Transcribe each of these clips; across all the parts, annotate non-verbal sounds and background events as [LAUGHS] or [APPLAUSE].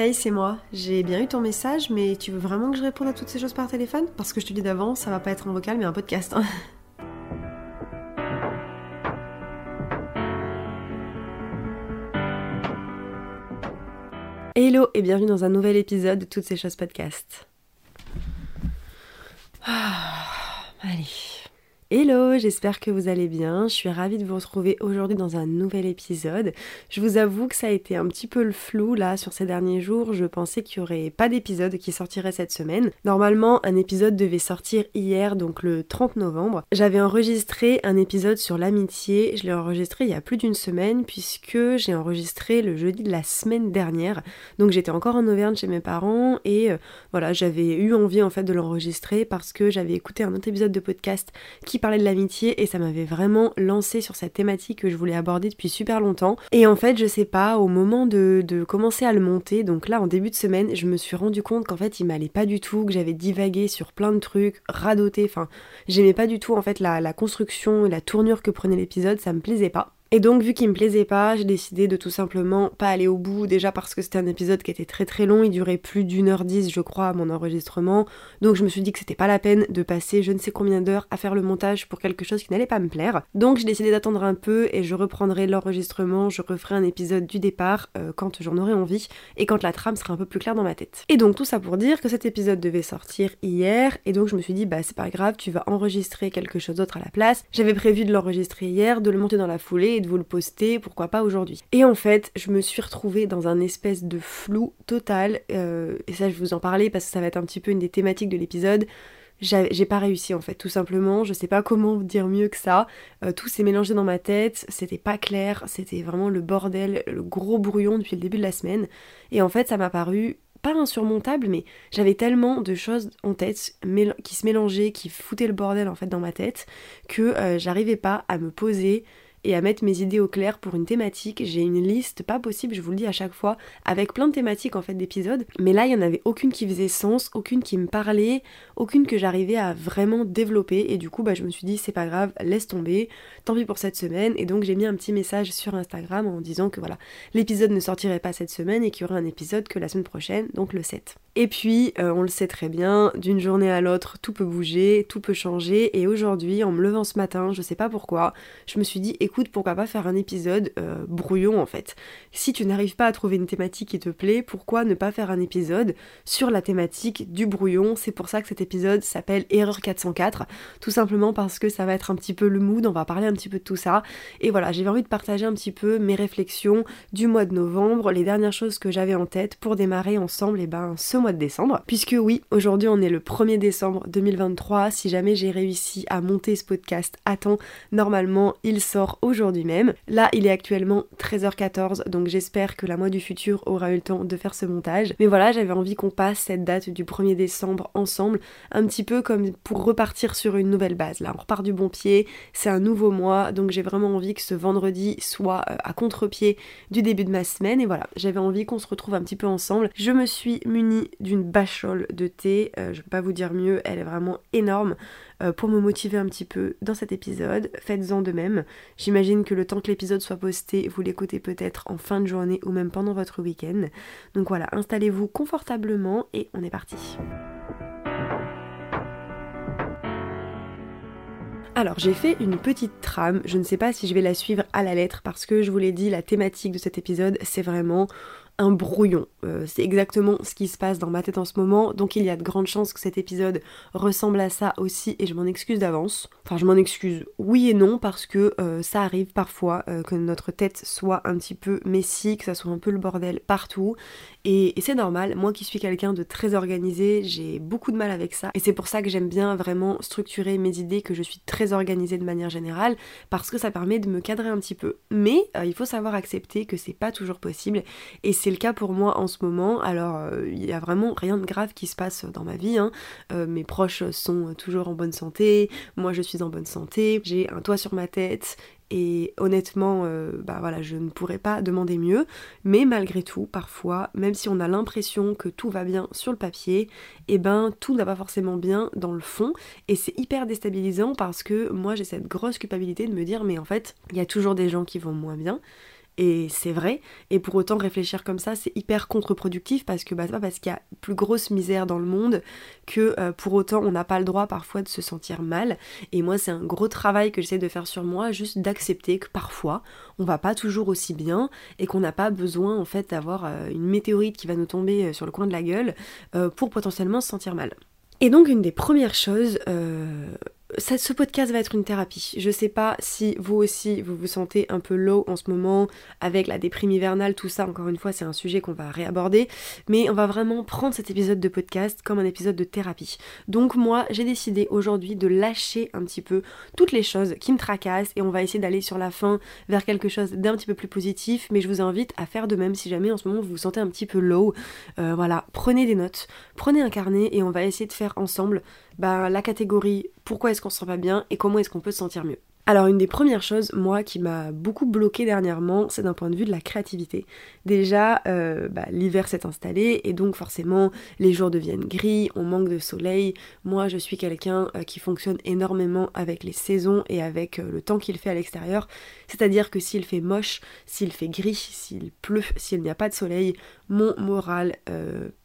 Hey, c'est moi. J'ai bien eu ton message, mais tu veux vraiment que je réponde à toutes ces choses par téléphone? Parce que je te dis d'avance, ça va pas être un vocal, mais un podcast. hein. [LAUGHS] Hello et bienvenue dans un nouvel épisode de Toutes ces choses podcast. Ah, allez. Hello, j'espère que vous allez bien. Je suis ravie de vous retrouver aujourd'hui dans un nouvel épisode. Je vous avoue que ça a été un petit peu le flou là sur ces derniers jours. Je pensais qu'il n'y aurait pas d'épisode qui sortirait cette semaine. Normalement, un épisode devait sortir hier, donc le 30 novembre. J'avais enregistré un épisode sur l'amitié. Je l'ai enregistré il y a plus d'une semaine puisque j'ai enregistré le jeudi de la semaine dernière. Donc j'étais encore en Auvergne chez mes parents et euh, voilà, j'avais eu envie en fait de l'enregistrer parce que j'avais écouté un autre épisode de podcast qui parlait de l'amitié et ça m'avait vraiment lancé sur cette thématique que je voulais aborder depuis super longtemps. Et en fait, je sais pas, au moment de, de commencer à le monter, donc là en début de semaine, je me suis rendu compte qu'en fait il m'allait pas du tout, que j'avais divagué sur plein de trucs, radoté, enfin j'aimais pas du tout en fait la, la construction et la tournure que prenait l'épisode, ça me plaisait pas. Et donc, vu qu'il me plaisait pas, j'ai décidé de tout simplement pas aller au bout. Déjà parce que c'était un épisode qui était très très long, il durait plus d'une heure dix, je crois, à mon enregistrement. Donc, je me suis dit que c'était pas la peine de passer je ne sais combien d'heures à faire le montage pour quelque chose qui n'allait pas me plaire. Donc, j'ai décidé d'attendre un peu et je reprendrai l'enregistrement. Je referai un épisode du départ euh, quand j'en aurai envie et quand la trame sera un peu plus claire dans ma tête. Et donc, tout ça pour dire que cet épisode devait sortir hier. Et donc, je me suis dit, bah, c'est pas grave, tu vas enregistrer quelque chose d'autre à la place. J'avais prévu de l'enregistrer hier, de le monter dans la foulée de vous le poster, pourquoi pas aujourd'hui. Et en fait, je me suis retrouvée dans un espèce de flou total, euh, et ça je vais vous en parler parce que ça va être un petit peu une des thématiques de l'épisode. J'ai pas réussi en fait, tout simplement. Je sais pas comment dire mieux que ça. Euh, tout s'est mélangé dans ma tête, c'était pas clair, c'était vraiment le bordel, le gros brouillon depuis le début de la semaine. Et en fait, ça m'a paru pas insurmontable, mais j'avais tellement de choses en tête qui se mélangeaient, qui foutaient le bordel en fait dans ma tête, que euh, j'arrivais pas à me poser et à mettre mes idées au clair pour une thématique. J'ai une liste pas possible, je vous le dis à chaque fois, avec plein de thématiques en fait d'épisodes. Mais là, il y en avait aucune qui faisait sens, aucune qui me parlait, aucune que j'arrivais à vraiment développer. Et du coup, bah, je me suis dit, c'est pas grave, laisse tomber, tant pis pour cette semaine. Et donc, j'ai mis un petit message sur Instagram en disant que voilà, l'épisode ne sortirait pas cette semaine et qu'il y aurait un épisode que la semaine prochaine, donc le 7. Et puis, euh, on le sait très bien, d'une journée à l'autre, tout peut bouger, tout peut changer. Et aujourd'hui, en me levant ce matin, je sais pas pourquoi, je me suis dit, pourquoi pas faire un épisode euh, brouillon en fait. Si tu n'arrives pas à trouver une thématique qui te plaît, pourquoi ne pas faire un épisode sur la thématique du brouillon? C'est pour ça que cet épisode s'appelle Erreur 404, tout simplement parce que ça va être un petit peu le mood, on va parler un petit peu de tout ça. Et voilà, j'avais envie de partager un petit peu mes réflexions du mois de novembre, les dernières choses que j'avais en tête pour démarrer ensemble ben ce mois de décembre. Puisque oui, aujourd'hui on est le 1er décembre 2023, si jamais j'ai réussi à monter ce podcast à temps, normalement il sort aujourd'hui même. Là il est actuellement 13h14, donc j'espère que la moi du futur aura eu le temps de faire ce montage. Mais voilà, j'avais envie qu'on passe cette date du 1er décembre ensemble, un petit peu comme pour repartir sur une nouvelle base. Là on repart du bon pied, c'est un nouveau mois, donc j'ai vraiment envie que ce vendredi soit euh, à contre-pied du début de ma semaine. Et voilà, j'avais envie qu'on se retrouve un petit peu ensemble. Je me suis munie d'une bachole de thé, euh, je peux pas vous dire mieux, elle est vraiment énorme euh, pour me motiver un petit peu dans cet épisode. Faites-en de même. Que le temps que l'épisode soit posté, vous l'écoutez peut-être en fin de journée ou même pendant votre week-end. Donc voilà, installez-vous confortablement et on est parti. Alors j'ai fait une petite trame, je ne sais pas si je vais la suivre à la lettre parce que je vous l'ai dit, la thématique de cet épisode c'est vraiment brouillon. Euh, c'est exactement ce qui se passe dans ma tête en ce moment, donc il y a de grandes chances que cet épisode ressemble à ça aussi, et je m'en excuse d'avance. Enfin, je m'en excuse oui et non, parce que euh, ça arrive parfois euh, que notre tête soit un petit peu messy, que ça soit un peu le bordel partout, et, c'est normal. Moi qui suis quelqu'un de très organisé, j'ai beaucoup de mal avec ça, et c'est pour ça que j'aime bien vraiment structurer mes idées, que je suis très organisée de manière générale, parce que ça permet de me cadrer un petit peu. Mais il faut savoir accepter que c'est pas toujours possible, et c'est le cas pour moi en ce moment. Alors, euh, il n'y a vraiment rien de grave qui se passe dans ma vie. Hein. Euh, mes proches sont toujours en bonne santé, moi je suis en bonne santé, j'ai un toit sur ma tête. Et honnêtement, euh, bah je ne pourrais pas demander mieux. Mais malgré tout, parfois, même si on a l'impression que tout va bien sur le papier, et eh ben tout n'a pas forcément bien dans le fond. Et c'est hyper déstabilisant parce que moi j'ai cette grosse culpabilité de me dire mais en fait, il y a toujours des gens qui vont moins bien Et c'est vrai. Et pour autant, réfléchir comme ça, c'est hyper contre-productif parce que bah, pas parce qu'il y a plus grosse misère dans le monde que euh, pour autant on n'a pas le droit parfois de se sentir mal. Et moi, c'est un gros travail que j'essaie de faire sur moi, juste d'accepter que parfois on va pas toujours aussi bien et qu'on n'a pas besoin en fait d'avoir euh, une météorite qui va nous tomber euh, sur le coin de la gueule pour potentiellement se sentir mal. Et donc une des premières choses, ce podcast va être une thérapie. Je sais pas si vous aussi vous vous sentez un peu low en ce moment avec la déprime hivernale, tout ça. Encore une fois, c'est un sujet qu'on va réaborder, mais on va vraiment prendre cet épisode de podcast comme un épisode de thérapie. Donc moi, j'ai décidé aujourd'hui de lâcher un petit peu toutes les choses qui me tracassent et on va essayer d'aller sur la fin vers quelque chose d'un petit peu plus positif. Mais je vous invite à faire de même si jamais en ce moment vous vous sentez un petit peu low. Euh, voilà, prenez des notes, prenez un carnet et on va essayer de faire ensemble bah, la catégorie pourquoi est-ce qu'on se sent pas bien et comment est-ce qu'on peut se sentir mieux. Alors une des premières choses, moi, qui m'a beaucoup bloqué dernièrement, c'est d'un point de vue de la créativité. Déjà, euh, bah, l'hiver s'est installé et donc forcément les jours deviennent gris, on manque de soleil. Moi, je suis quelqu'un euh, qui fonctionne énormément avec les saisons et avec euh, le temps qu'il fait à l'extérieur. C'est-à-dire que s'il fait moche, s'il fait gris, s'il pleut, s'il n'y a pas de soleil, mon moral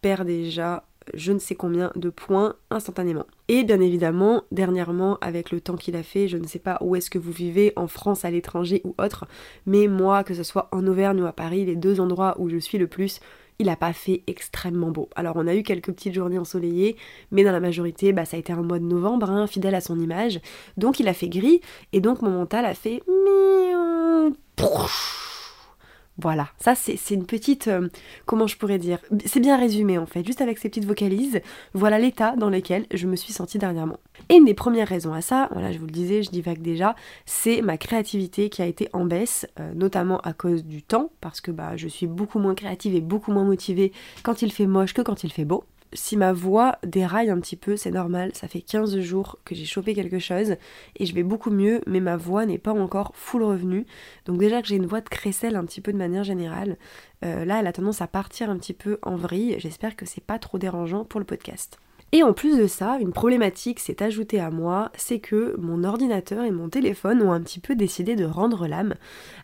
perd déjà je ne sais combien de points instantanément. Et bien évidemment, dernièrement, avec le temps qu'il a fait, je ne sais pas où est-ce que vous vivez, en France, à l'étranger ou autre, mais moi, que ce soit en Auvergne ou à Paris, les deux endroits où je suis le plus, il n'a pas fait extrêmement beau. Alors on a eu quelques petites journées ensoleillées, mais dans la majorité, bah, ça a été un mois de novembre, hein, fidèle à son image. Donc il a fait gris, et donc mon mental a fait... Voilà, ça c'est une petite... Euh, comment je pourrais dire? C'est bien résumé en fait, juste avec ces petites vocalises, voilà l'état dans lequel je me suis sentie dernièrement. Et une des premières raisons à ça, voilà je vous le disais, je divague déjà, c'est ma créativité qui a été en baisse, euh, notamment à cause du temps, parce que bah, je suis beaucoup moins créative et beaucoup moins motivée quand il fait moche que quand il fait beau si ma voix déraille un petit peu, c'est normal, ça fait 15 jours que j'ai chopé quelque chose et je vais beaucoup mieux, mais ma voix n'est pas encore full revenue. Donc déjà que j'ai une voix de crécelle un petit peu de manière générale, euh, là elle a tendance à partir un petit peu en vrille, j'espère que c'est pas trop dérangeant pour le podcast. Et en plus de ça, une problématique s'est ajoutée à moi, c'est que mon ordinateur et mon téléphone ont un petit peu décidé de rendre l'âme.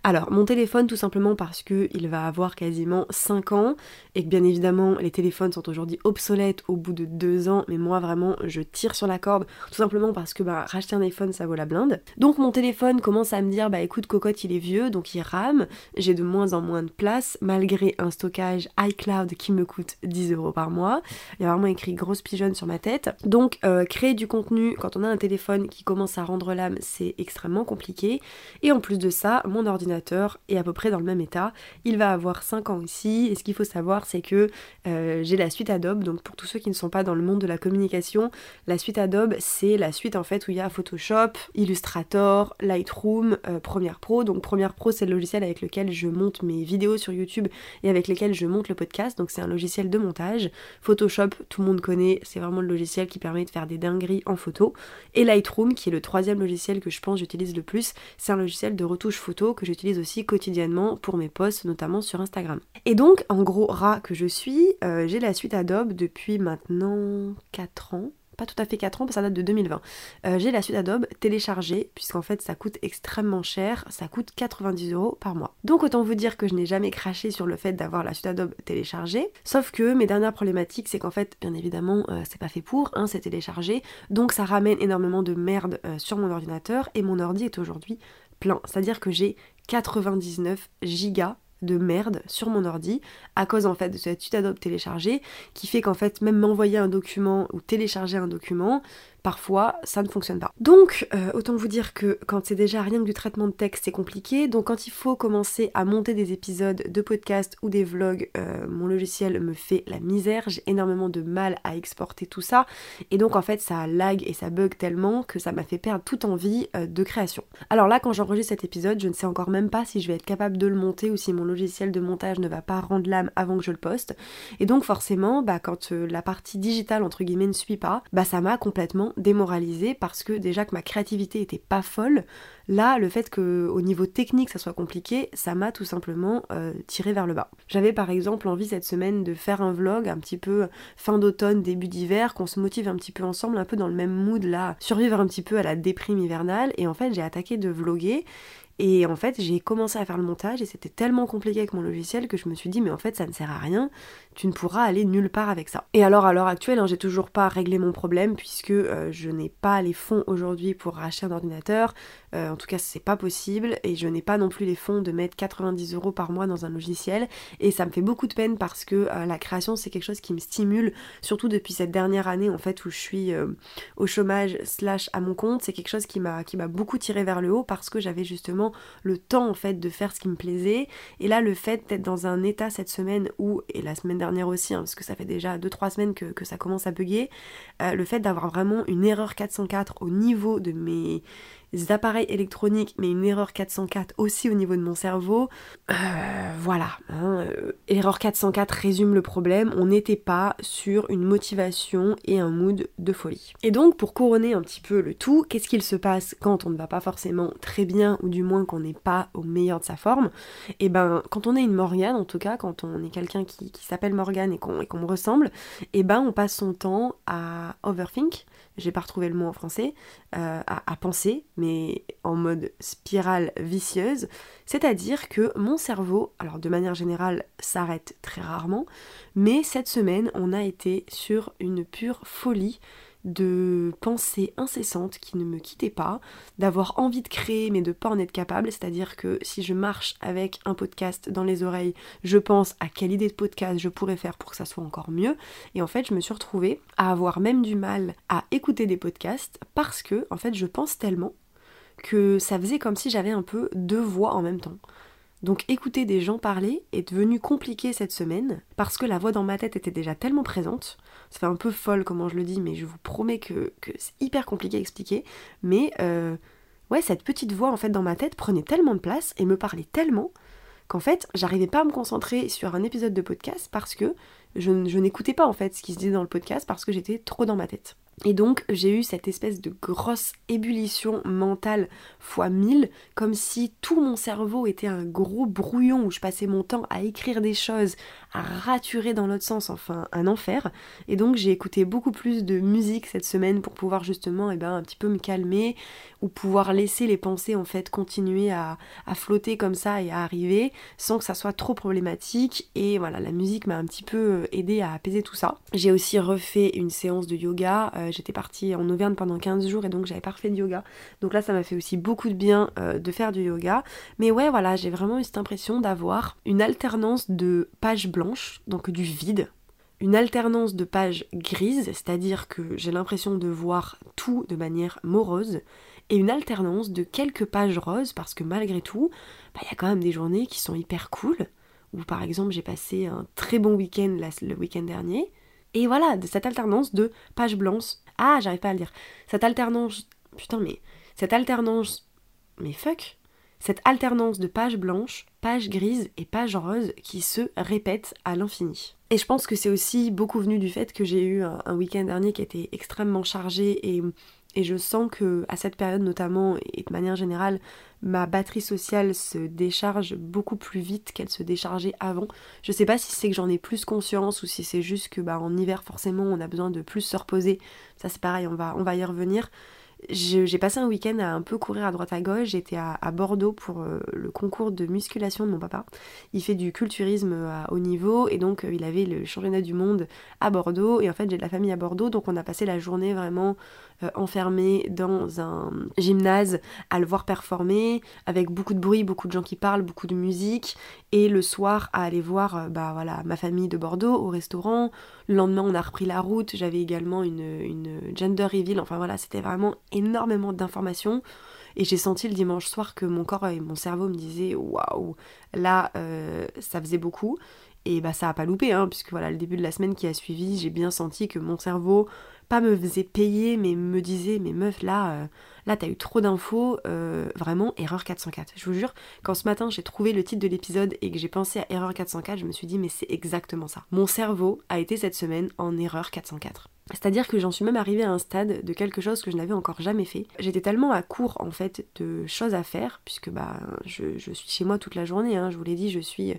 Alors, mon téléphone tout simplement parce qu'il va avoir quasiment 5 ans, et que bien évidemment les téléphones sont aujourd'hui obsolètes au bout de 2 ans, mais moi vraiment je tire sur la corde, tout simplement parce que bah, racheter un iPhone ça vaut la blinde. Donc mon téléphone commence à me dire bah écoute cocotte il est vieux, donc il rame, j'ai de moins en moins de place, malgré un stockage iCloud qui me coûte 10 euros par mois. Il y a vraiment écrit grosse pigeonne ma tête. Donc euh, créer du contenu quand on a un téléphone qui commence à rendre l'âme, c'est extrêmement compliqué. Et en plus de ça, mon ordinateur est à peu près dans le même état. Il va avoir 5 ans aussi. Et ce qu'il faut savoir, c'est que euh, j'ai la suite Adobe. Donc pour tous ceux qui ne sont pas dans le monde de la communication, la suite Adobe, c'est la suite en fait où il y a Photoshop, Illustrator, Lightroom, euh, Premiere Pro. Donc Premiere Pro, c'est le logiciel avec lequel je monte mes vidéos sur YouTube et avec lequel je monte le podcast. Donc c'est un logiciel de montage. Photoshop, tout le monde connaît, c'est vraiment le logiciel qui permet de faire des dingueries en photo. Et Lightroom, qui est le troisième logiciel que je pense j'utilise le plus, c'est un logiciel de retouche photo que j'utilise aussi quotidiennement pour mes posts, notamment sur Instagram. Et donc, en gros, rat que je suis, euh, j'ai la suite Adobe depuis maintenant 4 ans pas tout à fait 4 ans, parce que ça date de 2020. Euh, j'ai la suite Adobe téléchargée, puisqu'en fait ça coûte extrêmement cher, ça coûte 90 euros par mois. Donc autant vous dire que je n'ai jamais craché sur le fait d'avoir la suite Adobe téléchargée, sauf que mes dernières problématiques, c'est qu'en fait, bien évidemment, euh, c'est pas fait pour, hein, c'est téléchargé, donc ça ramène énormément de merde euh, sur mon ordinateur, et mon ordi est aujourd'hui plein. C'est-à-dire que j'ai 99 gigas de merde sur mon ordi à cause en fait de cette suite Adobe téléchargée qui fait qu'en fait même m'envoyer un document ou télécharger un document parfois ça ne fonctionne pas. Donc euh, autant vous dire que quand c'est déjà rien que du traitement de texte c'est compliqué, donc quand il faut commencer à monter des épisodes de podcast ou des vlogs, euh, mon logiciel me fait la misère, j'ai énormément de mal à exporter tout ça et donc en fait ça lag et ça bug tellement que ça m'a fait perdre toute envie euh, de création. Alors là quand j'enregistre cet épisode je ne sais encore même pas si je vais être capable de le monter ou si mon logiciel de montage ne va pas rendre l'âme avant que je le poste et donc forcément bah quand la partie digitale entre guillemets ne suit pas, bah ça m'a complètement démoralisée parce que déjà que ma créativité était pas folle, là le fait que au niveau technique ça soit compliqué, ça m'a tout simplement euh, tiré vers le bas. J'avais par exemple envie cette semaine de faire un vlog un petit peu fin d'automne, début d'hiver, qu'on se motive un petit peu ensemble, un peu dans le même mood là, survivre un petit peu à la déprime hivernale et en fait j'ai attaqué de vloguer Et en fait, j'ai commencé à faire le montage et c'était tellement compliqué avec mon logiciel que je me suis dit, mais en fait, ça ne sert à rien, tu ne pourras aller nulle part avec ça. Et alors, à l'heure actuelle, hein, j'ai toujours pas réglé mon problème puisque euh, je n'ai pas les fonds aujourd'hui pour racheter un ordinateur. Euh, en tout cas, c'est pas possible et je n'ai pas non plus les fonds de mettre 90 euros par mois dans un logiciel. Et ça me fait beaucoup de peine parce que euh, la création, c'est quelque chose qui me stimule, surtout depuis cette dernière année en fait où je suis au chômage slash à mon compte. C'est quelque chose qui m'a beaucoup tiré vers le haut parce que j'avais justement le temps en fait de faire ce qui me plaisait. Et là, le fait d'être dans un état cette semaine où, et la semaine dernière aussi, hein, parce que ça fait déjà 2-3 semaines que, ça commence à bugger, euh, le fait d'avoir vraiment une erreur 404 au niveau de mes appareils électroniques, mais une erreur 404 aussi au niveau de mon cerveau. Euh, voilà, hein, euh, erreur 404 résume le problème, on n'était pas sur une motivation et un mood de folie. Et donc pour couronner un petit peu le tout, qu'est-ce qu'il se passe quand on ne va pas forcément très bien, ou du moins qu'on n'est pas au meilleur de sa forme? Et eh ben quand on est une Morgane, en tout cas, quand on est quelqu'un qui, s'appelle Morgane et qu'on me ressemble, et eh ben on passe son temps à overthink, j'ai pas retrouvé le mot en français, euh, à, penser, mais en mode spirale vicieuse. C'est-à-dire que mon cerveau, alors de manière générale, s'arrête très rarement, mais cette semaine, on a été sur une pure folie de pensées incessantes qui ne me quittaient pas, d'avoir envie de créer mais de pas en être capable, c'est-à-dire que si je marche avec un podcast dans les oreilles, je pense à quelle idée de podcast je pourrais faire pour que ça soit encore mieux, et en fait je me suis retrouvée à avoir même du mal à écouter des podcasts parce que en fait je pense tellement que ça faisait comme si j'avais un peu deux voix en même temps. Donc écouter des gens parler est devenu compliqué cette semaine parce que la voix dans ma tête était déjà tellement présente. Ça fait un peu folle comment je le dis, mais je vous promets que, c'est hyper compliqué à expliquer. Mais euh, ouais, cette petite voix en fait dans ma tête prenait tellement de place et me parlait tellement qu'en fait j'arrivais pas à me concentrer sur un épisode de podcast parce que je, je n'écoutais pas en fait ce qui se disait dans le podcast parce que j'étais trop dans ma tête. Et donc j'ai eu cette espèce de grosse ébullition mentale fois mille, comme si tout mon cerveau était un gros brouillon où je passais mon temps à écrire des choses, à raturer dans l'autre sens, enfin un enfer. Et donc j'ai écouté beaucoup plus de musique cette semaine pour pouvoir justement eh ben, un petit peu me calmer ou pouvoir laisser les pensées en fait continuer à, flotter comme ça et à arriver sans que ça soit trop problématique. Et voilà, la musique m'a un petit peu aidé à apaiser tout ça. J'ai aussi refait une séance de yoga. Euh, j'étais partie en Auvergne pendant 15 jours et donc j'avais pas refait de yoga. Donc là ça m'a fait aussi beaucoup de bien euh, de faire du yoga. Mais ouais voilà, j'ai vraiment eu cette impression d'avoir une alternance de pages blanches, donc du vide, une alternance de pages grises, c'est-à-dire que j'ai l'impression de voir tout de manière morose, et une alternance de quelques pages roses, parce que malgré tout, bah, il y a quand même des journées qui sont hyper cool, où par exemple j'ai passé un très bon week-end le week-end dernier, et voilà, de cette alternance de pages blanches. Ah, j'arrive pas à le dire. Cette alternance. Putain, mais. Cette alternance. Mais fuck Cette alternance de pages blanches, pages grises et pages roses qui se répètent à l'infini. Et je pense que c'est aussi beaucoup venu du fait que j'ai eu un, un week-end dernier qui était extrêmement chargé et et je sens que à cette période notamment et de manière générale, ma batterie sociale se décharge beaucoup plus vite qu'elle se déchargeait avant. Je sais pas si c'est que j'en ai plus conscience ou si c'est juste que bah en hiver forcément on a besoin de plus se reposer. Ça c'est pareil, on va on va y revenir j'ai passé un week-end à un peu courir à droite à gauche. J'étais à, Bordeaux pour euh, le concours de musculation de mon papa. Il fait du culturisme à haut niveau et donc euh, il avait le championnat du monde à Bordeaux. Et en fait, j'ai de la famille à Bordeaux, donc on a passé la journée vraiment euh, enfermé dans un gymnase à le voir performer avec beaucoup de bruit, beaucoup de gens qui parlent, beaucoup de musique. Et le soir, à aller voir bah, voilà, ma famille de Bordeaux au restaurant. Le lendemain, on a repris la route. J'avais également une, une gender reveal. Enfin voilà, c'était vraiment énormément d'informations et j'ai senti le dimanche soir que mon corps et mon cerveau me disaient waouh, là euh, ça faisait beaucoup. Et bah ça a pas loupé, hein, puisque voilà, le début de la semaine qui a suivi, j'ai bien senti que mon cerveau, pas me faisait payer, mais me disait, mais meuf, là, euh, là t'as eu trop d'infos, euh, vraiment, erreur 404. Je vous jure, quand ce matin j'ai trouvé le titre de l'épisode et que j'ai pensé à erreur 404, je me suis dit, mais c'est exactement ça. Mon cerveau a été cette semaine en erreur 404. C'est-à-dire que j'en suis même arrivée à un stade de quelque chose que je n'avais encore jamais fait. J'étais tellement à court en fait de choses à faire, puisque bah je, suis chez moi toute la journée, hein, je vous l'ai dit, je suis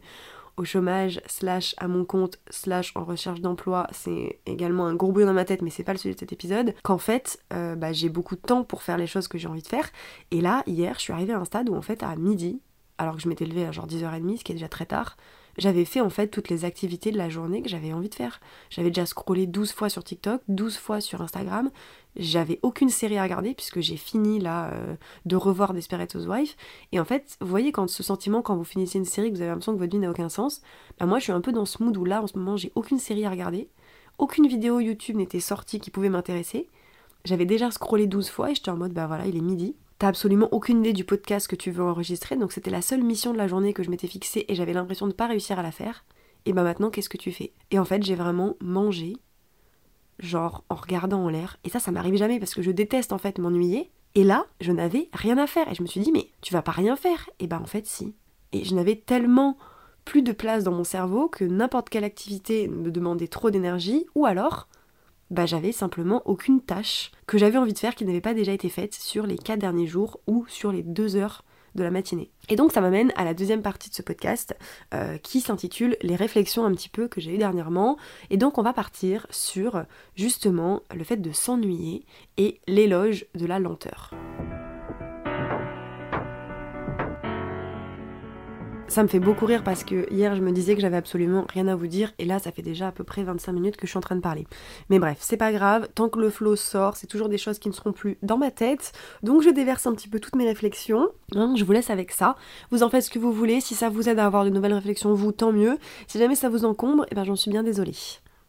au chômage, slash à mon compte, slash en recherche d'emploi, c'est également un gros bruit dans ma tête, mais c'est pas le sujet de cet épisode, qu'en fait, euh, bah, j'ai beaucoup de temps pour faire les choses que j'ai envie de faire. Et là, hier, je suis arrivée à un stade où en fait, à midi, alors que je m'étais levée à genre 10h30, ce qui est déjà très tard, j'avais fait en fait toutes les activités de la journée que j'avais envie de faire. J'avais déjà scrollé 12 fois sur TikTok, 12 fois sur Instagram. J'avais aucune série à regarder puisque j'ai fini là euh, de revoir Desperate Housewives. Et en fait, vous voyez quand ce sentiment quand vous finissez une série que vous avez l'impression que votre vie n'a aucun sens, bah moi je suis un peu dans ce mood où là en ce moment j'ai aucune série à regarder. Aucune vidéo YouTube n'était sortie qui pouvait m'intéresser. J'avais déjà scrollé 12 fois et j'étais en mode bah voilà, il est midi t'as absolument aucune idée du podcast que tu veux enregistrer, donc c'était la seule mission de la journée que je m'étais fixée et j'avais l'impression de pas réussir à la faire. Et bah maintenant, qu'est-ce que tu fais? Et en fait, j'ai vraiment mangé, genre en regardant en l'air. Et ça, ça m'arrive jamais parce que je déteste en fait m'ennuyer. Et là, je n'avais rien à faire. Et je me suis dit, mais tu vas pas rien faire Et bah en fait, si. Et je n'avais tellement plus de place dans mon cerveau que n'importe quelle activité me demandait trop d'énergie, ou alors bah, j'avais simplement aucune tâche que j'avais envie de faire qui n'avait pas déjà été faite sur les 4 derniers jours ou sur les 2 heures de la matinée. Et donc ça m'amène à la deuxième partie de ce podcast euh, qui s'intitule Les réflexions un petit peu que j'ai eues dernièrement. Et donc on va partir sur justement le fait de s'ennuyer et l'éloge de la lenteur. Ça me fait beaucoup rire parce que hier je me disais que j'avais absolument rien à vous dire et là ça fait déjà à peu près 25 minutes que je suis en train de parler. Mais bref, c'est pas grave, tant que le flow sort, c'est toujours des choses qui ne seront plus dans ma tête. Donc je déverse un petit peu toutes mes réflexions. Hein, je vous laisse avec ça. Vous en faites ce que vous voulez. Si ça vous aide à avoir de nouvelles réflexions, vous, tant mieux. Si jamais ça vous encombre, eh ben j'en suis bien désolée.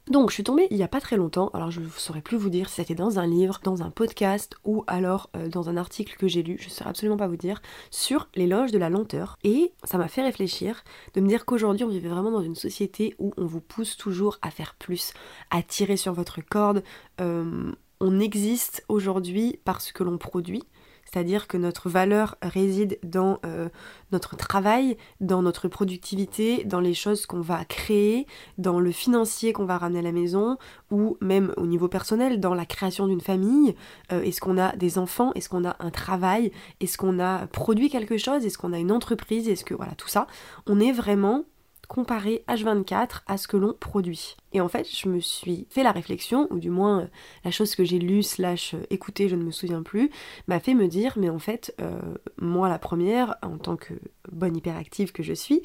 Donc je suis tombée il y a pas très longtemps, alors je ne saurais plus vous dire si c'était dans un livre, dans un podcast ou alors euh, dans un article que j'ai lu, je ne saurais absolument pas vous dire, sur l'éloge de la lenteur. Et ça m'a fait réfléchir de me dire qu'aujourd'hui on vivait vraiment dans une société où on vous pousse toujours à faire plus, à tirer sur votre corde. Euh, on existe aujourd'hui parce que l'on produit, c'est-à-dire que notre valeur réside dans euh, notre travail, dans notre productivité, dans les choses qu'on va créer, dans le financier qu'on va ramener à la maison, ou même au niveau personnel, dans la création d'une famille. Euh, est-ce qu'on a des enfants? Est-ce qu'on a un travail? Est-ce qu'on a produit quelque chose? Est-ce qu'on a une entreprise? Est-ce que voilà tout ça. On est vraiment comparer H24 à ce que l'on produit. Et en fait, je me suis fait la réflexion, ou du moins euh, la chose que j'ai lue slash euh, écoutée, je ne me souviens plus, m'a fait me dire, mais en fait, euh, moi la première, en tant que bonne hyperactive que je suis,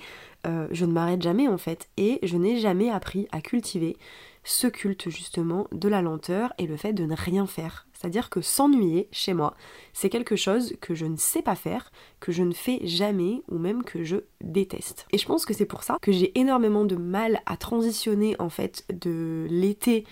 je ne m'arrête jamais en fait, et je n'ai jamais appris à cultiver ce culte justement de la lenteur et le fait de ne rien faire. C'est-à-dire que s'ennuyer chez moi, c'est quelque chose que je ne sais pas faire, que je ne fais jamais ou même que je déteste. Et je pense que c'est pour ça que j'ai énormément de mal à transitionner en fait de l'été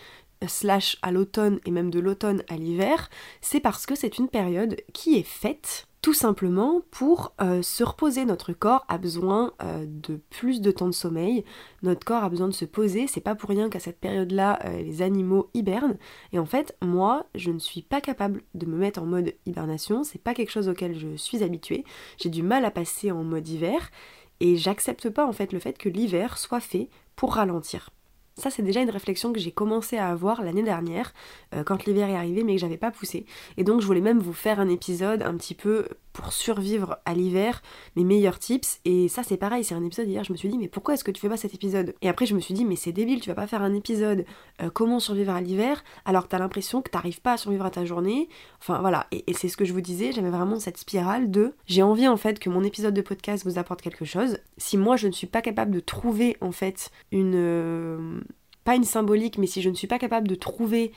slash à l'automne et même de l'automne à l'hiver, c'est parce que c'est une période qui est faite tout simplement pour euh, se reposer. Notre corps a besoin euh, de plus de temps de sommeil, notre corps a besoin de se poser, c'est pas pour rien qu'à cette période-là euh, les animaux hibernent. Et en fait, moi, je ne suis pas capable de me mettre en mode hibernation, c'est pas quelque chose auquel je suis habituée. J'ai du mal à passer en mode hiver et j'accepte pas en fait le fait que l'hiver soit fait pour ralentir. Ça, c'est déjà une réflexion que j'ai commencé à avoir l'année dernière, euh, quand l'hiver est arrivé, mais que j'avais pas poussé. Et donc, je voulais même vous faire un épisode un petit peu pour survivre à l'hiver, mes meilleurs tips. Et ça, c'est pareil, c'est un épisode hier, je me suis dit, mais pourquoi est-ce que tu fais pas cet épisode? Et après, je me suis dit, mais c'est débile, tu vas pas faire un épisode euh, comment survivre à l'hiver, alors que t'as l'impression que t'arrives pas à survivre à ta journée. Enfin, voilà. Et, c'est ce que je vous disais, j'avais vraiment cette spirale de j'ai envie en fait que mon épisode de podcast vous apporte quelque chose. Si moi, je ne suis pas capable de trouver en fait une. Euh, pas une symbolique, mais si je ne suis pas capable de trouver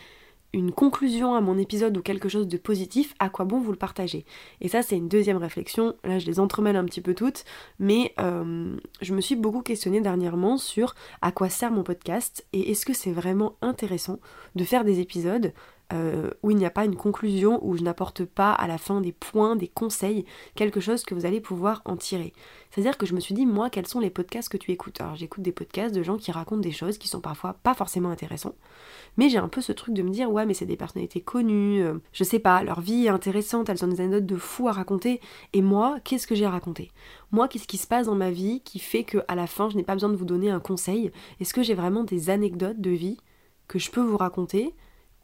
une conclusion à mon épisode ou quelque chose de positif, à quoi bon vous le partager? Et ça, c'est une deuxième réflexion. Là, je les entremêle un petit peu toutes, mais euh, je me suis beaucoup questionnée dernièrement sur à quoi sert mon podcast et est-ce que c'est vraiment intéressant de faire des épisodes euh, où il n'y a pas une conclusion, où je n'apporte pas à la fin des points, des conseils, quelque chose que vous allez pouvoir en tirer. C'est-à-dire que je me suis dit, moi, quels sont les podcasts que tu écoutes? Alors j'écoute des podcasts de gens qui racontent des choses qui sont parfois pas forcément intéressants, mais j'ai un peu ce truc de me dire, ouais, mais c'est des personnalités connues, euh, je sais pas, leur vie est intéressante, elles ont des anecdotes de fou à raconter, et moi, qu'est-ce que j'ai à raconter? Moi, qu'est-ce qui se passe dans ma vie qui fait qu'à la fin, je n'ai pas besoin de vous donner un conseil? Est-ce que j'ai vraiment des anecdotes de vie que je peux vous raconter?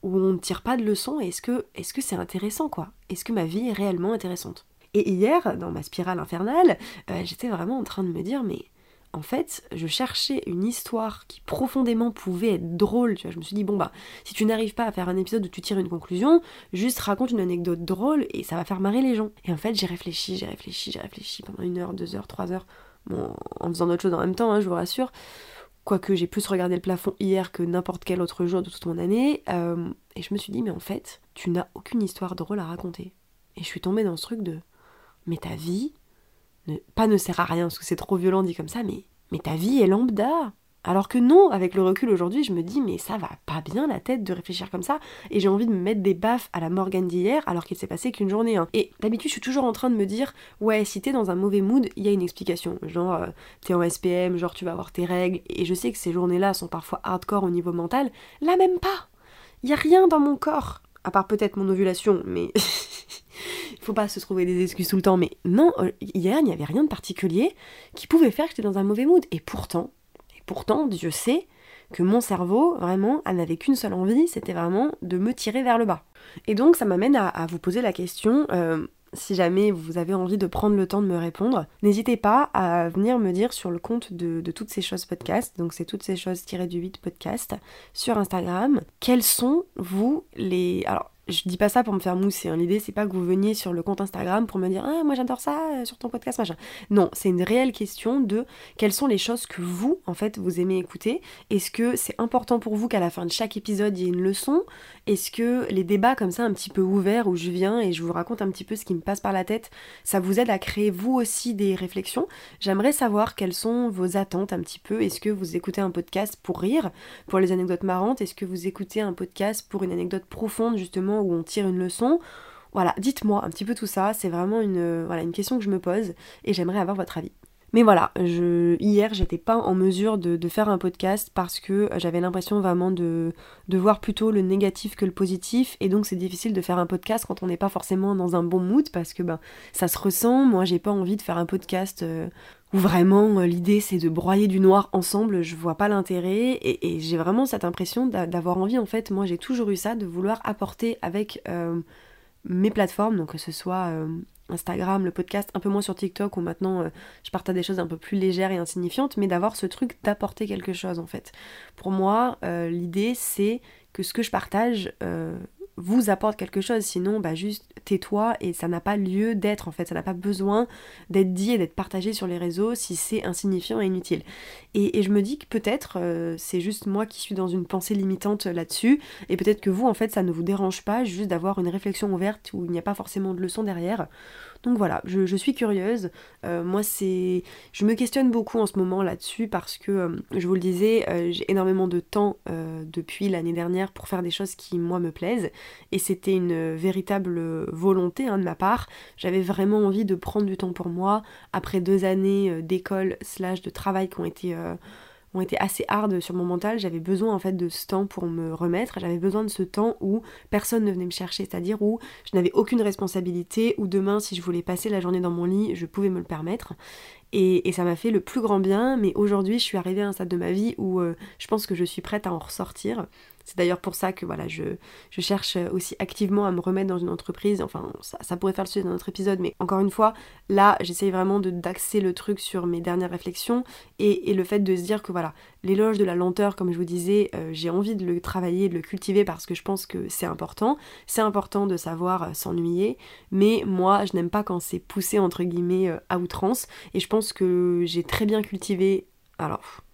Où on ne tire pas de leçons est-ce que est-ce que c'est intéressant quoi? Est-ce que ma vie est réellement intéressante? Et hier, dans ma spirale infernale, euh, j'étais vraiment en train de me dire mais en fait, je cherchais une histoire qui profondément pouvait être drôle. Je me suis dit, bon, bah, si tu n'arrives pas à faire un épisode où tu tires une conclusion, juste raconte une anecdote drôle et ça va faire marrer les gens. Et en fait, j'ai réfléchi, j'ai réfléchi, j'ai réfléchi pendant une heure, deux heures, trois heures, bon, en faisant d'autres choses en même temps, hein, je vous rassure. Quoique j'ai plus regardé le plafond hier que n'importe quel autre jour de toute mon année. Euh, et je me suis dit, mais en fait, tu n'as aucune histoire drôle à raconter. Et je suis tombée dans ce truc de, mais ta vie, ne, pas ne sert à rien, parce que c'est trop violent dit comme ça, mais, mais ta vie est lambda. Alors que non, avec le recul aujourd'hui, je me dis, mais ça va pas bien la tête de réfléchir comme ça, et j'ai envie de me mettre des baffes à la Morgane d'hier, alors qu'il s'est passé qu'une journée. Hein. Et d'habitude, je suis toujours en train de me dire, ouais, si t'es dans un mauvais mood, il y a une explication. Genre, euh, t'es en SPM, genre tu vas avoir tes règles, et je sais que ces journées-là sont parfois hardcore au niveau mental. Là même pas Il y a rien dans mon corps, à part peut-être mon ovulation, mais il [LAUGHS] faut pas se trouver des excuses tout le temps. Mais non, euh, hier, il n'y avait rien de particulier qui pouvait faire que j'étais dans un mauvais mood. Et pourtant, Pourtant, Dieu sait que mon cerveau, vraiment, n'avait qu'une seule envie, c'était vraiment de me tirer vers le bas. Et donc ça m'amène à, vous poser la question, euh, si jamais vous avez envie de prendre le temps de me répondre, n'hésitez pas à venir me dire sur le compte de, toutes ces choses podcast, donc c'est toutes ces choses tirées du 8 podcast, sur Instagram, quels sont, vous, les... Alors, je dis pas ça pour me faire mousser. Hein. L'idée, c'est pas que vous veniez sur le compte Instagram pour me dire Ah, moi j'adore ça euh, sur ton podcast, machin. Non, c'est une réelle question de quelles sont les choses que vous, en fait, vous aimez écouter. Est-ce que c'est important pour vous qu'à la fin de chaque épisode, il y ait une leçon? Est-ce que les débats comme ça, un petit peu ouverts, où je viens et je vous raconte un petit peu ce qui me passe par la tête, ça vous aide à créer vous aussi des réflexions? J'aimerais savoir quelles sont vos attentes un petit peu. Est-ce que vous écoutez un podcast pour rire, pour les anecdotes marrantes? Est-ce que vous écoutez un podcast pour une anecdote profonde, justement où on tire une leçon. Voilà, dites-moi un petit peu tout ça, c'est vraiment une, voilà, une question que je me pose et j'aimerais avoir votre avis. Mais voilà, hier j'étais pas en mesure de, faire un podcast parce que j'avais l'impression vraiment de, de, voir plutôt le négatif que le positif et donc c'est difficile de faire un podcast quand on n'est pas forcément dans un bon mood parce que ben ça se ressent. Moi j'ai pas envie de faire un podcast euh, où vraiment euh, l'idée c'est de broyer du noir ensemble, je vois pas l'intérêt et, j'ai vraiment cette impression d'avoir envie en fait, moi j'ai toujours eu ça, de vouloir apporter avec euh, mes plateformes, donc que ce soit euh, Instagram, le podcast, un peu moins sur TikTok où maintenant je partage des choses un peu plus légères et insignifiantes, mais d'avoir ce truc d'apporter quelque chose en fait. Pour moi, l'idée c'est que ce que je partage vous apporte quelque chose, sinon bah juste tais-toi et ça n'a pas lieu d'être en fait, ça n'a pas besoin d'être dit et d'être partagé sur les réseaux si c'est insignifiant et inutile. Et, je me dis que peut-être euh, c'est juste moi qui suis dans une pensée limitante là-dessus et peut-être que vous en fait ça ne vous dérange pas juste d'avoir une réflexion ouverte où il n'y a pas forcément de leçon derrière. Donc voilà, je, suis curieuse. Euh, moi, c'est, je me questionne beaucoup en ce moment là-dessus parce que, euh, je vous le disais, euh, j'ai énormément de temps depuis l'année dernière pour faire des choses qui moi me plaisent et c'était une véritable volonté hein, de ma part. J'avais vraiment envie de prendre du temps pour moi après deux années d'école slash de travail qui ont été ont été assez hard sur mon mental, j'avais besoin en fait de ce temps pour me remettre, j'avais besoin de ce temps où personne ne venait me chercher, c'est-à-dire où je n'avais aucune responsabilité, où demain si je voulais passer la journée dans mon lit, je pouvais me le permettre. Et, ça m'a fait le plus grand bien, mais aujourd'hui je suis arrivée à un stade de ma vie où euh, je pense que je suis prête à en ressortir. C'est d'ailleurs pour ça que voilà, je, cherche aussi activement à me remettre dans une entreprise. Enfin, ça, pourrait faire le sujet d'un autre épisode, mais encore une fois, là, j'essaye vraiment d'axer le truc sur mes dernières réflexions et, le fait de se dire que voilà, l'éloge de la lenteur, comme je vous disais, euh, j'ai envie de le travailler, de le cultiver parce que je pense que c'est important. C'est important de savoir euh, s'ennuyer, mais moi, je n'aime pas quand c'est poussé entre guillemets à outrance. Et je pense que j'ai très bien cultivé. Alors,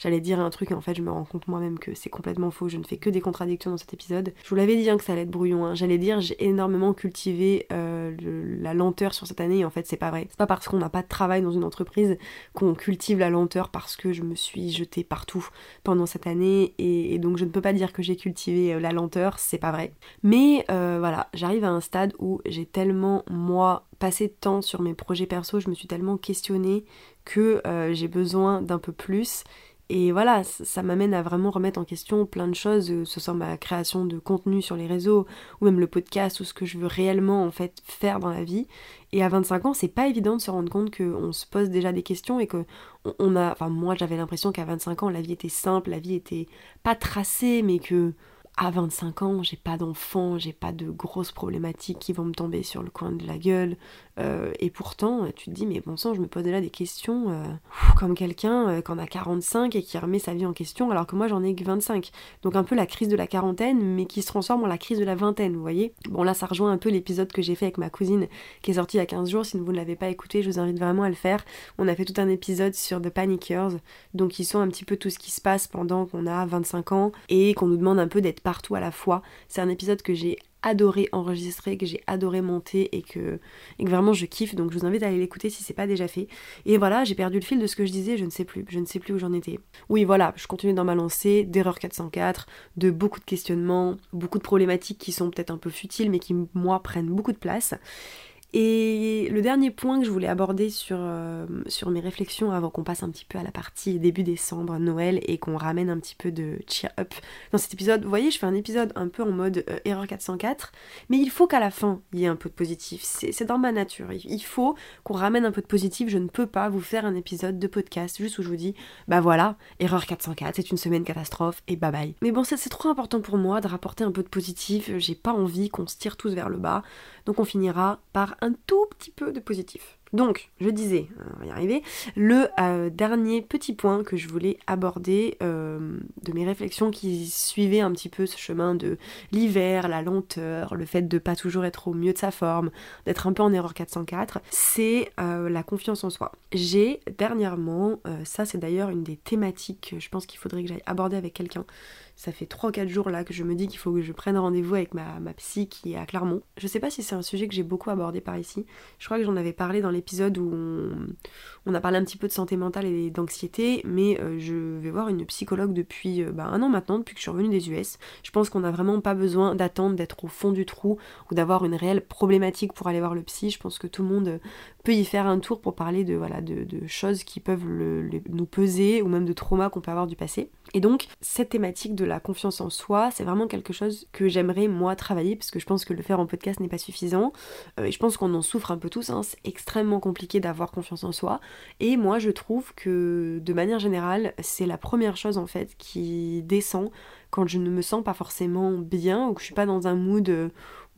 J'allais dire un truc et en fait je me rends compte moi-même que c'est complètement faux, je ne fais que des contradictions dans cet épisode. Je vous l'avais dit hein, que ça allait être brouillon, hein. j'allais dire j'ai énormément cultivé euh, la lenteur sur cette année et en fait c'est pas vrai. C'est pas parce qu'on n'a pas de travail dans une entreprise qu'on cultive la lenteur parce que je me suis jetée partout pendant cette année et, donc je ne peux pas dire que j'ai cultivé euh, la lenteur, c'est pas vrai. Mais euh, voilà, j'arrive à un stade où j'ai tellement moi passé de temps sur mes projets perso, je me suis tellement questionnée que j'ai besoin d'un peu plus et voilà, ça m'amène à vraiment remettre en question plein de choses, euh, ce soit ma création de contenu sur les réseaux, ou même le podcast, ou ce que je veux réellement en fait faire dans la vie. Et à 25 ans, c'est pas évident de se rendre compte qu'on se pose déjà des questions et que on a. Enfin, moi j'avais l'impression qu'à 25 ans, la vie était simple, la vie était pas tracée, mais que à 25 ans, j'ai pas d'enfants, j'ai pas de grosses problématiques qui vont me tomber sur le coin de la gueule. Euh, et pourtant, tu te dis, mais bon sang, je me pose là des questions euh, comme quelqu'un euh, qui en a 45 et qui remet sa vie en question, alors que moi j'en ai que 25. Donc un peu la crise de la quarantaine, mais qui se transforme en la crise de la vingtaine, vous voyez Bon là, ça rejoint un peu l'épisode que j'ai fait avec ma cousine, qui est sorti il y a 15 jours. Si vous ne l'avez pas écouté, je vous invite vraiment à le faire. On a fait tout un épisode sur The Panickers, donc ils sont un petit peu tout ce qui se passe pendant qu'on a 25 ans et qu'on nous demande un peu d'être partout à la fois. C'est un épisode que j'ai adoré enregistrer, que j'ai adoré monter et que, vraiment je kiffe. Donc je vous invite à aller l'écouter si c'est pas déjà fait. Et voilà, j'ai perdu le fil de ce que je disais, je ne sais plus, je ne sais plus où j'en étais. Oui, voilà, je continue dans ma lancée d'erreur 404, de beaucoup de questionnements, beaucoup de problématiques qui sont peut-être un peu futiles mais qui moi prennent beaucoup de place. Et le dernier point que je voulais aborder sur, euh, sur mes réflexions avant qu'on passe un petit peu à la partie début décembre, Noël, et qu'on ramène un petit peu de cheer up dans cet épisode. Vous voyez, je fais un épisode un peu en mode euh, erreur 404, mais il faut qu'à la fin, il y ait un peu de positif. C'est dans ma nature. Il faut qu'on ramène un peu de positif. Je ne peux pas vous faire un épisode de podcast juste où je vous dis, bah voilà, erreur 404, c'est une semaine catastrophe, et bye bye. Mais bon, c'est trop important pour moi de rapporter un peu de positif. J'ai pas envie qu'on se tire tous vers le bas. Donc on finira par un tout petit peu de positif. Donc, je disais, on va y arriver, le euh, dernier petit point que je voulais aborder euh, de mes réflexions qui suivaient un petit peu ce chemin de l'hiver, la lenteur, le fait de pas toujours être au mieux de sa forme, d'être un peu en erreur 404, c'est euh, la confiance en soi. J'ai dernièrement, ça c'est d'ailleurs une des thématiques que je pense qu'il faudrait que j'aille aborder avec quelqu'un, ça fait 3-4 jours là que je me dis qu'il faut que je prenne rendez-vous avec ma, ma, psy qui est à Clermont. Je sais pas si c'est un sujet que j'ai beaucoup abordé par ici. Je crois que j'en avais parlé dans l'épisode où on, a parlé un petit peu de santé mentale et d'anxiété, mais euh, je vais voir une psychologue depuis euh, bah, un an maintenant, depuis que je suis revenue des US. Je pense qu'on n'a vraiment pas besoin d'attendre d'être au fond du trou ou d'avoir une réelle problématique pour aller voir le psy. Je pense que tout le monde peut y faire un tour pour parler de, voilà, de, choses qui peuvent nous peser ou même de traumas qu'on peut avoir du passé. Et donc, cette thématique de la confiance en soi, c'est vraiment quelque chose que j'aimerais moi travailler parce que je pense que le faire en podcast n'est pas suffisant. Euh, et je pense qu'on en souffre un peu tous, hein. c'est extrêmement compliqué d'avoir confiance en soi. Et moi, je trouve que de manière générale, c'est la première chose en fait qui descend quand je ne me sens pas forcément bien ou que je suis pas dans un mood euh,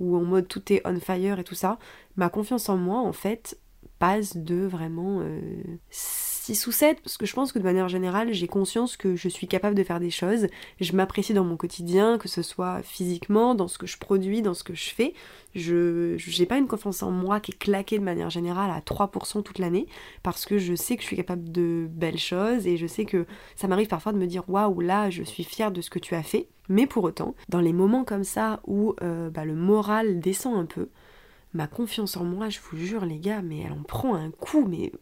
où en mode tout est on fire et tout ça. Ma confiance en moi, en fait, passe de vraiment 6 euh, ou 7, parce que je pense que de manière générale, j'ai conscience que je suis capable de faire des choses, je m'apprécie dans mon quotidien, que ce soit physiquement, dans ce que je produis, dans ce que je fais. Je j'ai pas une confiance en moi qui est claquée de manière générale à 3% toute l'année, parce que je sais que je suis capable de belles choses, et je sais que ça m'arrive parfois de me dire waouh, là, je suis fière de ce que tu as fait. Mais pour autant, dans les moments comme ça où euh, bah, le moral descend un peu, ma confiance en moi, je vous jure les gars, mais elle en prend un coup, mais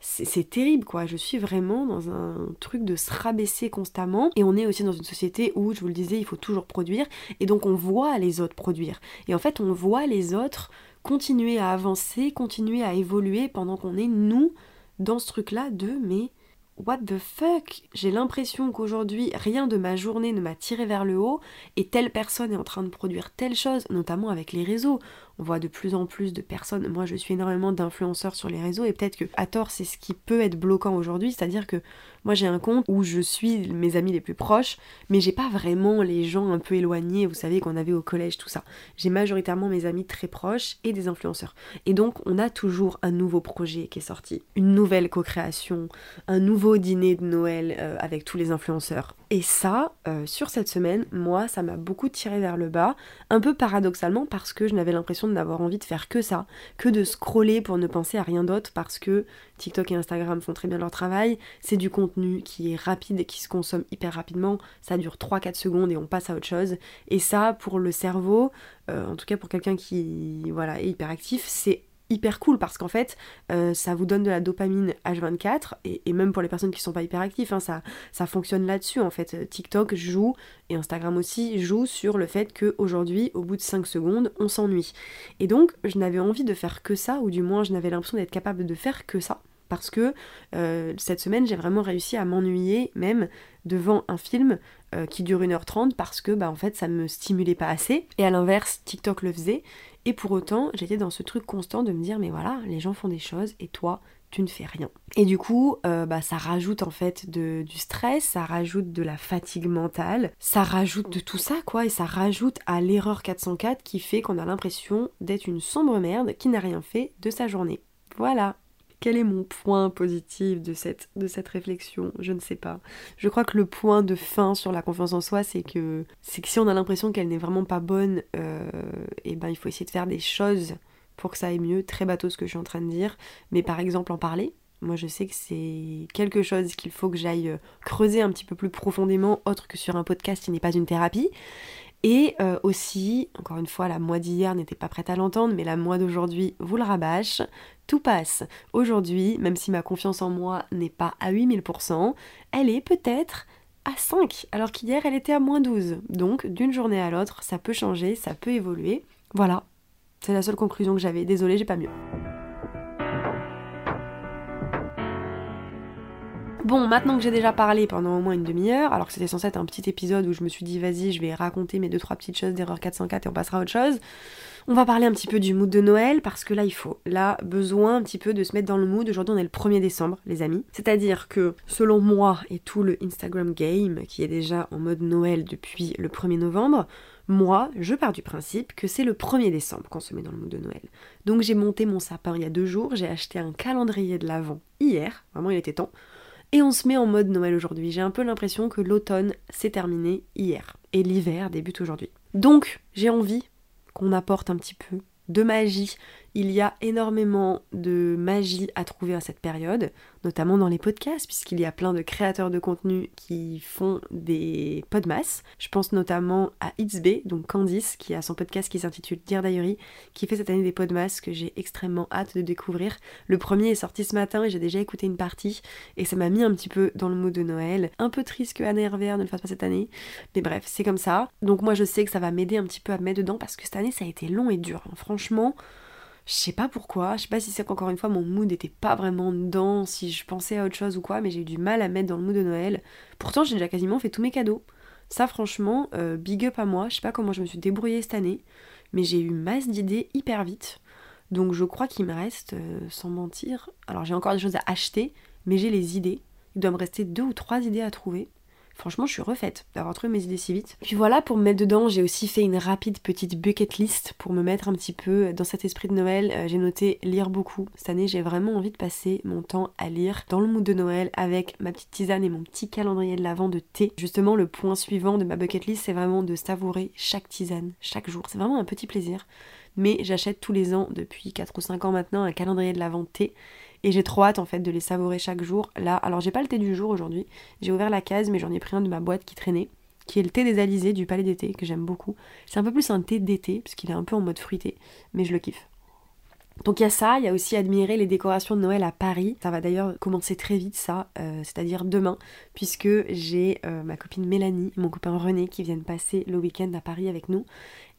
c'est terrible quoi, je suis vraiment dans un truc de se rabaisser constamment et on est aussi dans une société où, je vous le disais, il faut toujours produire et donc on voit les autres produire. Et en fait on voit les autres continuer à avancer, continuer à évoluer pendant qu'on est nous dans ce truc là de mais what the fuck? J'ai l'impression qu'aujourd'hui, rien de ma journée ne m'a tiré vers le haut et telle personne est en train de produire telle chose, notamment avec les réseaux. On voit de plus en plus de personnes. Moi, je suis énormément d'influenceurs sur les réseaux et peut-être que, à tort, c'est ce qui peut être bloquant aujourd'hui. C'est-à-dire que moi, j'ai un compte où je suis mes amis les plus proches, mais j'ai pas vraiment les gens un peu éloignés, vous savez, qu'on avait au collège, tout ça. J'ai majoritairement mes amis très proches et des influenceurs. Et donc, on a toujours un nouveau projet qui est sorti, une nouvelle co-création, un nouveau dîner de Noël euh, avec tous les influenceurs. Et ça, euh, sur cette semaine, moi, ça m'a beaucoup tiré vers le bas, un peu paradoxalement parce que je n'avais l'impression de n'avoir envie de faire que ça, que de scroller pour ne penser à rien d'autre parce que TikTok et Instagram font très bien leur travail, c'est du contenu qui est rapide qui se consomme hyper rapidement, ça dure 3-4 secondes et on passe à autre chose. Et ça, pour le cerveau, euh, en tout cas pour quelqu'un qui voilà, est hyper actif, c'est hyper cool parce qu'en fait euh, ça vous donne de la dopamine H24 et, même pour les personnes qui sont pas hyper actives hein, ça, ça fonctionne là-dessus en fait. TikTok joue et Instagram aussi joue sur le fait que aujourd'hui au bout de 5 secondes on s'ennuie. Et donc je n'avais envie de faire que ça ou du moins je n'avais l'impression d'être capable de faire que ça parce que euh, cette semaine j'ai vraiment réussi à m'ennuyer même devant un film euh, qui dure 1h30 parce que bah en fait ça me stimulait pas assez et à l'inverse TikTok le faisait et pour autant, j'étais dans ce truc constant de me dire, mais voilà, les gens font des choses et toi, tu ne fais rien. Et du coup, euh, bah, ça rajoute en fait de, du stress, ça rajoute de la fatigue mentale, ça rajoute de tout ça quoi, et ça rajoute à l'erreur 404 qui fait qu'on a l'impression d'être une sombre merde qui n'a rien fait de sa journée. Voilà. Quel est mon point positif de cette, réflexion? Je ne sais pas. Je crois que le point de fin sur la confiance en soi, c'est que, si on a l'impression qu'elle n'est vraiment pas bonne, et euh, eh ben il faut essayer de faire des choses pour que ça aille mieux. Très bateau ce que je suis en train de dire. Mais par exemple en parler, moi, je sais que c'est quelque chose qu'il faut que j'aille creuser un petit peu plus profondément, autre que sur un podcast qui n'est pas une thérapie. Et euh, aussi, encore une fois, la moi d'hier n'était pas prête à l'entendre, mais la moi d'aujourd'hui vous le rabâche. Tout passe. Aujourd'hui, même si ma confiance en moi n'est pas à 8000%, elle est peut-être à 5, alors qu'hier elle était à moins 12. Donc, d'une journée à l'autre, ça peut changer, ça peut évoluer. Voilà, c'est la seule conclusion que j'avais. Désolée, j'ai pas mieux. Bon, maintenant que j'ai déjà parlé pendant au moins une demi-heure, alors que c'était censé être un petit épisode où je me suis dit vas-y, je vais raconter mes deux trois petites choses d'erreur 404 et on passera à autre chose. On va parler un petit peu du mood de Noël parce que là il faut, là besoin un petit peu de se mettre dans le mood. Aujourd'hui on est le 1er décembre les amis. C'est-à-dire que selon moi et tout le Instagram game qui est déjà en mode Noël depuis le 1er novembre, moi, je pars du principe que c'est le 1er décembre qu'on se met dans le mood de Noël. Donc j'ai monté mon sapin il y a deux jours, j'ai acheté un calendrier de l'Avent hier, vraiment il était temps, et on se met en mode Noël aujourd'hui. J'ai un peu l'impression que l'automne s'est terminé hier, et l'hiver débute aujourd'hui. Donc j'ai envie qu'on apporte un petit peu de magie il y a énormément de magie à trouver à cette période, notamment dans les podcasts, puisqu'il y a plein de créateurs de contenu qui font des podmas. Je pense notamment à Itzb, donc Candice, qui a son podcast qui s'intitule Dear Diary, qui fait cette année des podmas que j'ai extrêmement hâte de découvrir. Le premier est sorti ce matin et j'ai déjà écouté une partie, et ça m'a mis un petit peu dans le mood de Noël. Un peu triste que Anne Hervé ne le fasse pas cette année, mais bref, c'est comme ça. Donc moi je sais que ça va m'aider un petit peu à me mettre dedans, parce que cette année ça a été long et dur. Hein. Franchement, je sais pas pourquoi, je sais pas si c'est qu'encore une fois mon mood n'était pas vraiment dedans, si je pensais à autre chose ou quoi, mais j'ai eu du mal à mettre dans le mood de Noël. Pourtant j'ai déjà quasiment fait tous mes cadeaux. Ça franchement, euh, big up à moi, je sais pas comment je me suis débrouillée cette année, mais j'ai eu masse d'idées hyper vite. Donc je crois qu'il me reste, euh, sans mentir, alors j'ai encore des choses à acheter, mais j'ai les idées. Il doit me rester deux ou trois idées à trouver. Franchement, je suis refaite d'avoir trouvé mes idées si vite. Puis voilà, pour me mettre dedans, j'ai aussi fait une rapide petite bucket list pour me mettre un petit peu dans cet esprit de Noël. Euh, j'ai noté lire beaucoup. Cette année, j'ai vraiment envie de passer mon temps à lire dans le mood de Noël avec ma petite tisane et mon petit calendrier de l'avant de thé. Justement, le point suivant de ma bucket list, c'est vraiment de savourer chaque tisane, chaque jour. C'est vraiment un petit plaisir. Mais j'achète tous les ans, depuis 4 ou 5 ans maintenant, un calendrier de l'avant thé et j'ai trop hâte en fait de les savourer chaque jour. Là, alors j'ai pas le thé du jour aujourd'hui. J'ai ouvert la case, mais j'en ai pris un de ma boîte qui traînait, qui est le thé des Alizés du Palais d'été, que j'aime beaucoup. C'est un peu plus un thé d'été, parce qu'il est un peu en mode fruité, mais je le kiffe. Donc il y a ça, il y a aussi admirer les décorations de Noël à Paris. Ça va d'ailleurs commencer très vite ça, euh, c'est-à-dire demain, puisque j'ai euh, ma copine Mélanie mon copain René qui viennent passer le week-end à Paris avec nous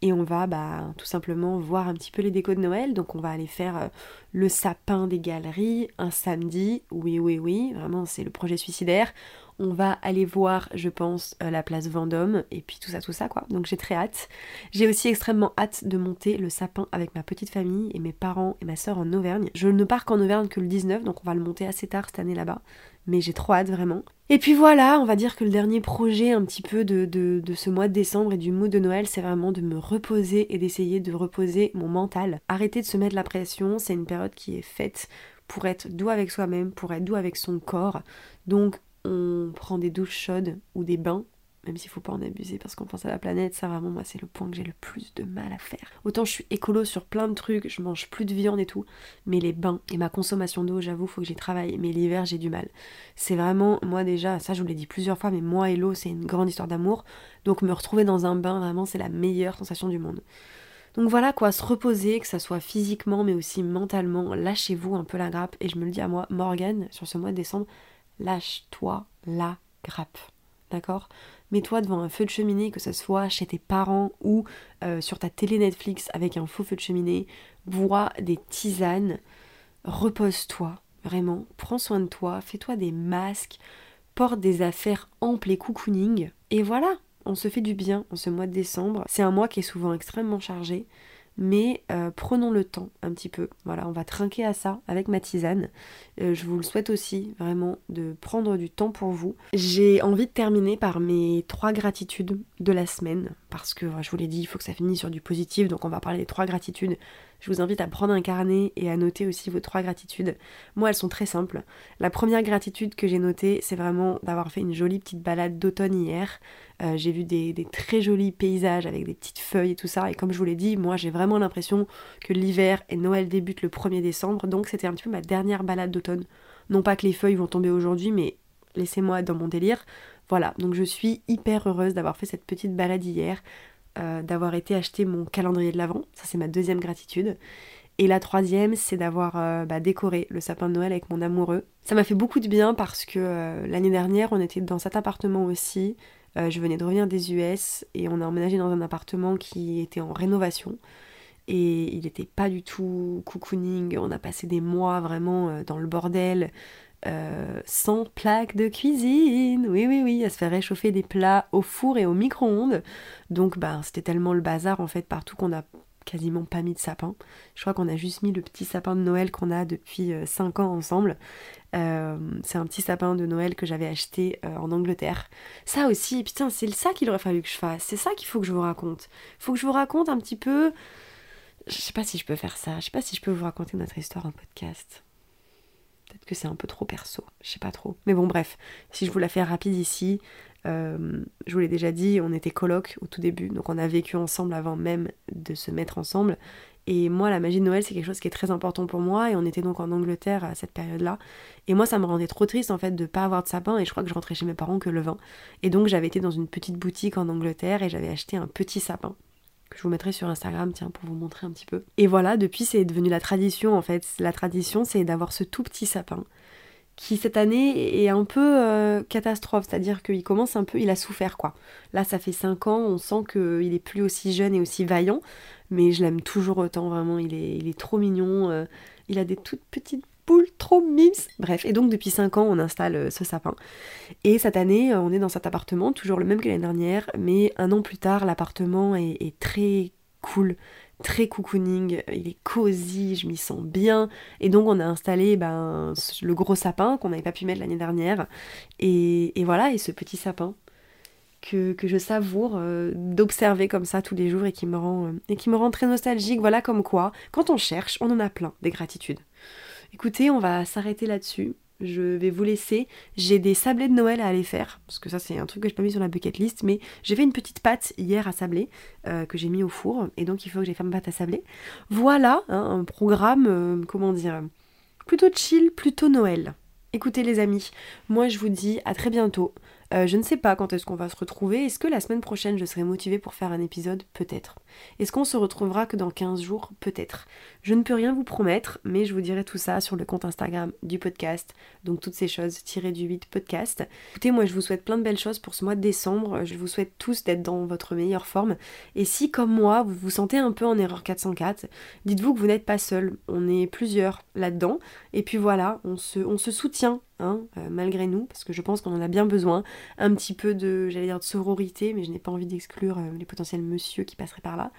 et on va bah, tout simplement voir un petit peu les décos de Noël. Donc on va aller faire euh, le sapin des galeries un samedi. Oui, oui, oui, vraiment c'est le projet suicidaire. On va aller voir, je pense, euh, la place Vendôme et puis tout ça, tout ça quoi. Donc j'ai très hâte. J'ai aussi extrêmement hâte de monter le sapin avec ma petite famille et mes parents et ma soeur en Auvergne. Je ne pars qu'en Auvergne que le 19, donc on va le monter assez tard cette année là-bas mais j'ai trop hâte vraiment. Et puis voilà, on va dire que le dernier projet un petit peu de, de, ce mois de décembre et du mood de Noël, c'est vraiment de me reposer et d'essayer de reposer mon mental. Arrêter de se mettre la pression, c'est une période qui est faite pour être doux avec soi-même, pour être doux avec son corps. Donc on prend des douches chaudes ou des bains même s'il faut pas en abuser parce qu'on pense à la planète, ça vraiment moi c'est le point que j'ai le plus de mal à faire. Autant je suis écolo sur plein de trucs, je mange plus de viande et tout, mais les bains et ma consommation d'eau, j'avoue, faut que j'y travaille, mais l'hiver j'ai du mal. C'est vraiment, moi déjà, ça je vous l'ai dit plusieurs fois, mais moi et l'eau c'est une grande histoire d'amour, donc me retrouver dans un bain, vraiment c'est la meilleure sensation du monde. Donc voilà quoi, se reposer, que ça soit physiquement mais aussi mentalement, lâchez-vous un peu la grappe, et je me le dis à moi, Morgane, sur ce mois de décembre, lâche-toi la grappe. D'accord? Mets-toi devant un feu de cheminée, que ce soit chez tes parents ou euh, sur ta télé Netflix avec un faux feu de cheminée. Bois des tisanes. Repose-toi, vraiment. Prends soin de toi. Fais-toi des masques. Porte des affaires amples et cocooning. Et voilà, on se fait du bien en ce mois de décembre. C'est un mois qui est souvent extrêmement chargé. Mais euh, prenons le temps un petit peu. Voilà, on va trinquer à ça avec ma tisane. Euh, je vous le souhaite aussi vraiment de prendre du temps pour vous. J'ai envie de terminer par mes trois gratitudes de la semaine parce que je vous l'ai dit, il faut que ça finisse sur du positif, donc on va parler des trois gratitudes. Je vous invite à prendre un carnet et à noter aussi vos trois gratitudes. Moi, elles sont très simples. La première gratitude que j'ai notée, c'est vraiment d'avoir fait une jolie petite balade d'automne hier. Euh, j'ai vu des, très jolis paysages avec des petites feuilles et tout ça. Et comme je vous l'ai dit, moi j'ai vraiment l'impression que l'hiver et Noël débutent le 1er décembre. Donc c'était un petit peu ma dernière balade d'automne. Non pas que les feuilles vont tomber aujourd'hui, mais laissez-moi dans mon délire. Voilà, donc je suis hyper heureuse d'avoir fait cette petite balade hier, euh, d'avoir été acheter mon calendrier de l'Avent. Ça c'est ma deuxième gratitude. Et la troisième, c'est d'avoir euh, bah, décoré le sapin de Noël avec mon amoureux. Ça m'a fait beaucoup de bien parce que l'année dernière, on était dans cet appartement aussi. Euh, je venais de revenir des US et on a emménagé dans un appartement qui était en rénovation. Et il n'était pas du tout cocooning. On a passé des mois vraiment euh, dans le bordel, euh, sans plaque de cuisine. Oui, oui, oui, à se faire réchauffer des plats au four et au micro-ondes. Donc, bah, c'était tellement le bazar en fait partout qu'on a quasiment pas mis de sapin. Je crois qu'on a juste mis le petit sapin de Noël qu'on a depuis 5 ans ensemble. Euh, c'est un petit sapin de Noël que j'avais acheté euh, en Angleterre. Ça aussi, putain, c'est ça qu'il aurait fallu que je fasse. C'est ça qu'il faut que je vous raconte. Il faut que je vous raconte un petit peu. Je sais pas si je peux faire ça. Je sais pas si je peux vous raconter notre histoire en podcast. Que c'est un peu trop perso. Je sais pas trop. Mais bon, bref. Si je vous la fais rapide ici, euh, je vous l'ai déjà dit, on était coloc au tout début, donc on a vécu ensemble avant même de se mettre ensemble. Et moi, la magie de Noël, c'est quelque chose qui est très important pour moi. Et on était donc en Angleterre à cette période-là. Et moi, ça me rendait trop triste en fait de pas avoir de sapin. Et je crois que je rentrais chez mes parents que le 20. Et donc, j'avais été dans une petite boutique en Angleterre et j'avais acheté un petit sapin que je vous mettrai sur Instagram, tiens, pour vous montrer un petit peu. Et voilà, depuis, c'est devenu la tradition en fait. La tradition, c'est d'avoir ce tout petit sapin qui cette année est un peu euh, catastrophe, c'est-à-dire qu'il commence un peu, il a souffert quoi. Là ça fait 5 ans, on sent qu'il est plus aussi jeune et aussi vaillant, mais je l'aime toujours autant, vraiment, il est, il est trop mignon, euh, il a des toutes petites boules trop mimes, bref, et donc depuis 5 ans on installe euh, ce sapin. Et cette année on est dans cet appartement, toujours le même que l'année dernière, mais un an plus tard l'appartement est très cool, très cocooning, il est cosy, je m'y sens bien. Et donc on a installé ben, le gros sapin qu'on n'avait pas pu mettre l'année dernière. Et, voilà, et ce petit sapin que, je savoure euh, d'observer comme ça tous les jours et qui, me rend, euh, et qui me rend très nostalgique. Voilà comme quoi, quand on cherche, on en a plein des gratitudes. Écoutez, on va s'arrêter là-dessus je vais vous laisser. J'ai des sablés de Noël à aller faire, parce que ça c'est un truc que je pas mis sur la bucket list, mais j'ai fait une petite pâte hier à sabler euh, que j'ai mis au four, et donc il faut que j'ai fait ma pâte à sabler. Voilà hein, un programme, euh, comment dire, plutôt chill, plutôt Noël. Écoutez les amis, moi je vous dis à très bientôt. Euh, je ne sais pas quand est-ce qu'on va se retrouver. Est-ce que la semaine prochaine je serai motivée pour faire un épisode? Peut-être. Est-ce qu'on se retrouvera que dans 15 jours? Peut-être. Je ne peux rien vous promettre, mais je vous dirai tout ça sur le compte Instagram du podcast. Donc toutes ces choses tirées du 8 podcast. Écoutez, moi je vous souhaite plein de belles choses pour ce mois de décembre. Je vous souhaite tous d'être dans votre meilleure forme. Et si comme moi vous vous sentez un peu en erreur 404, dites-vous que vous n'êtes pas seul. On est plusieurs là-dedans. Et puis voilà, on se, on se soutient Hein, euh, malgré nous, parce que je pense qu'on en a bien besoin. Un petit peu de, j'allais dire de sororité, mais je n'ai pas envie d'exclure euh, les potentiels monsieur qui passeraient par là.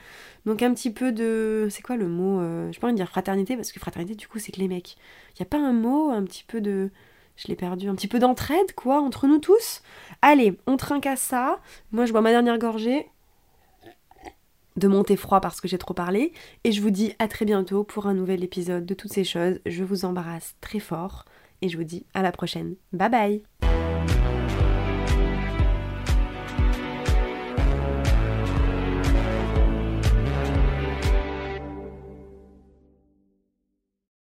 Donc un petit peu de, c'est quoi le mot Je pas envie de dire fraternité, parce que fraternité du coup c'est que les mecs. Il n'y a pas un mot, un petit peu de, je l'ai perdu, un petit peu d'entraide quoi, entre nous tous Allez, on trinque à ça. Moi je bois ma dernière gorgée de monter froid parce que j'ai trop parlé. Et je vous dis à très bientôt pour un nouvel épisode de toutes ces choses. Je vous embrasse très fort et je vous dis à la prochaine. Bye bye